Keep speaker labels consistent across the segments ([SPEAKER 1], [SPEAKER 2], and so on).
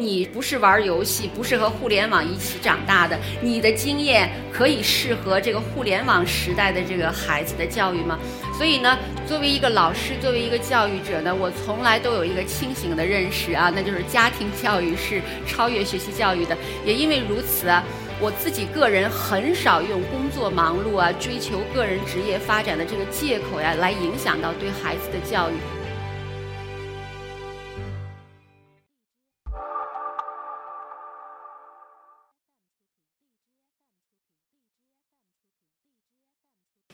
[SPEAKER 1] 你不是玩游戏，不是和互联网一起长大的，你的经验可以适合这个互联网时代的这个孩子的教育吗？所以呢，作为一个老师，作为一个教育者呢，我从来都有一个清醒的认识啊，那就是家庭教育是超越学习教育的。也因为如此啊，我自己个人很少用工作忙碌啊、追求个人职业发展的这个借口呀，来影响到对孩子的教育。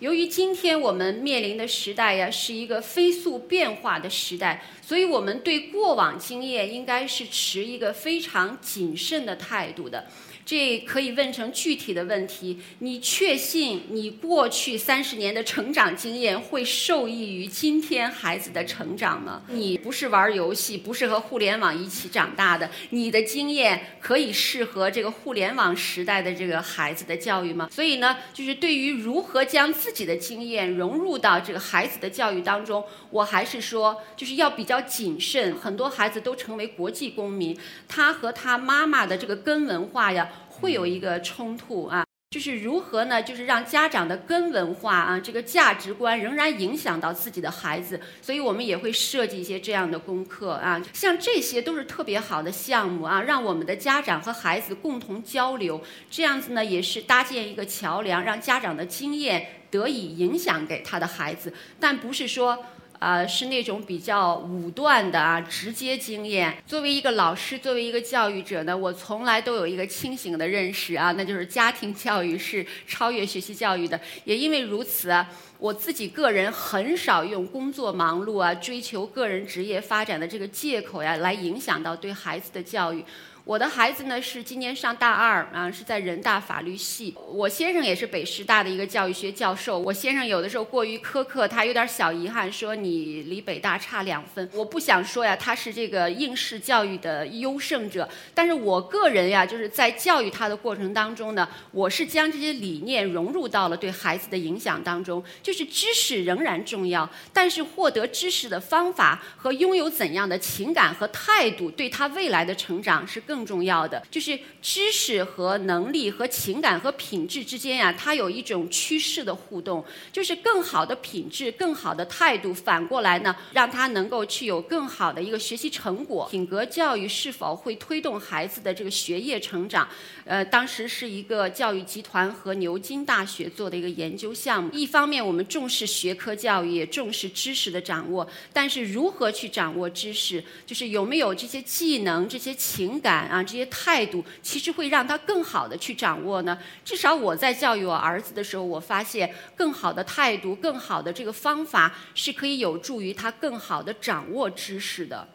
[SPEAKER 1] 由于今天我们面临的时代呀，是一个飞速变化的时代，所以我们对过往经验应该是持一个非常谨慎的态度的。这可以问成具体的问题：你确信你过去三十年的成长经验会受益于今天孩子的成长吗？你不是玩游戏，不是和互联网一起长大的，你的经验可以适合这个互联网时代的这个孩子的教育吗？所以呢，就是对于如何将自己的经验融入到这个孩子的教育当中，我还是说，就是要比较谨慎。很多孩子都成为国际公民，他和他妈妈的这个根文化呀。会有一个冲突啊，就是如何呢？就是让家长的根文化啊，这个价值观仍然影响到自己的孩子，所以我们也会设计一些这样的功课啊，像这些都是特别好的项目啊，让我们的家长和孩子共同交流，这样子呢也是搭建一个桥梁，让家长的经验得以影响给他的孩子，但不是说。啊，是那种比较武断的啊，直接经验。作为一个老师，作为一个教育者呢，我从来都有一个清醒的认识啊，那就是家庭教育是超越学习教育的。也因为如此，我自己个人很少用工作忙碌啊、追求个人职业发展的这个借口呀，来影响到对孩子的教育。我的孩子呢是今年上大二啊，是在人大法律系。我先生也是北师大的一个教育学教授。我先生有的时候过于苛刻，他有点小遗憾，说你离北大差两分。我不想说呀，他是这个应试教育的优胜者。但是我个人呀，就是在教育他的过程当中呢，我是将这些理念融入到了对孩子的影响当中。就是知识仍然重要，但是获得知识的方法和拥有怎样的情感和态度，对他未来的成长是更。重要的就是知识和能力和情感和品质之间呀，它有一种趋势的互动，就是更好的品质、更好的态度，反过来呢，让他能够去有更好的一个学习成果。品格教育是否会推动孩子的这个学业成长？呃，当时是一个教育集团和牛津大学做的一个研究项目。一方面，我我们重视学科教育，也重视知识的掌握，但是如何去掌握知识，就是有没有这些技能、这些情感。啊，这些态度其实会让他更好的去掌握呢。至少我在教育我儿子的时候，我发现更好的态度、更好的这个方法是可以有助于他更好的掌握知识的。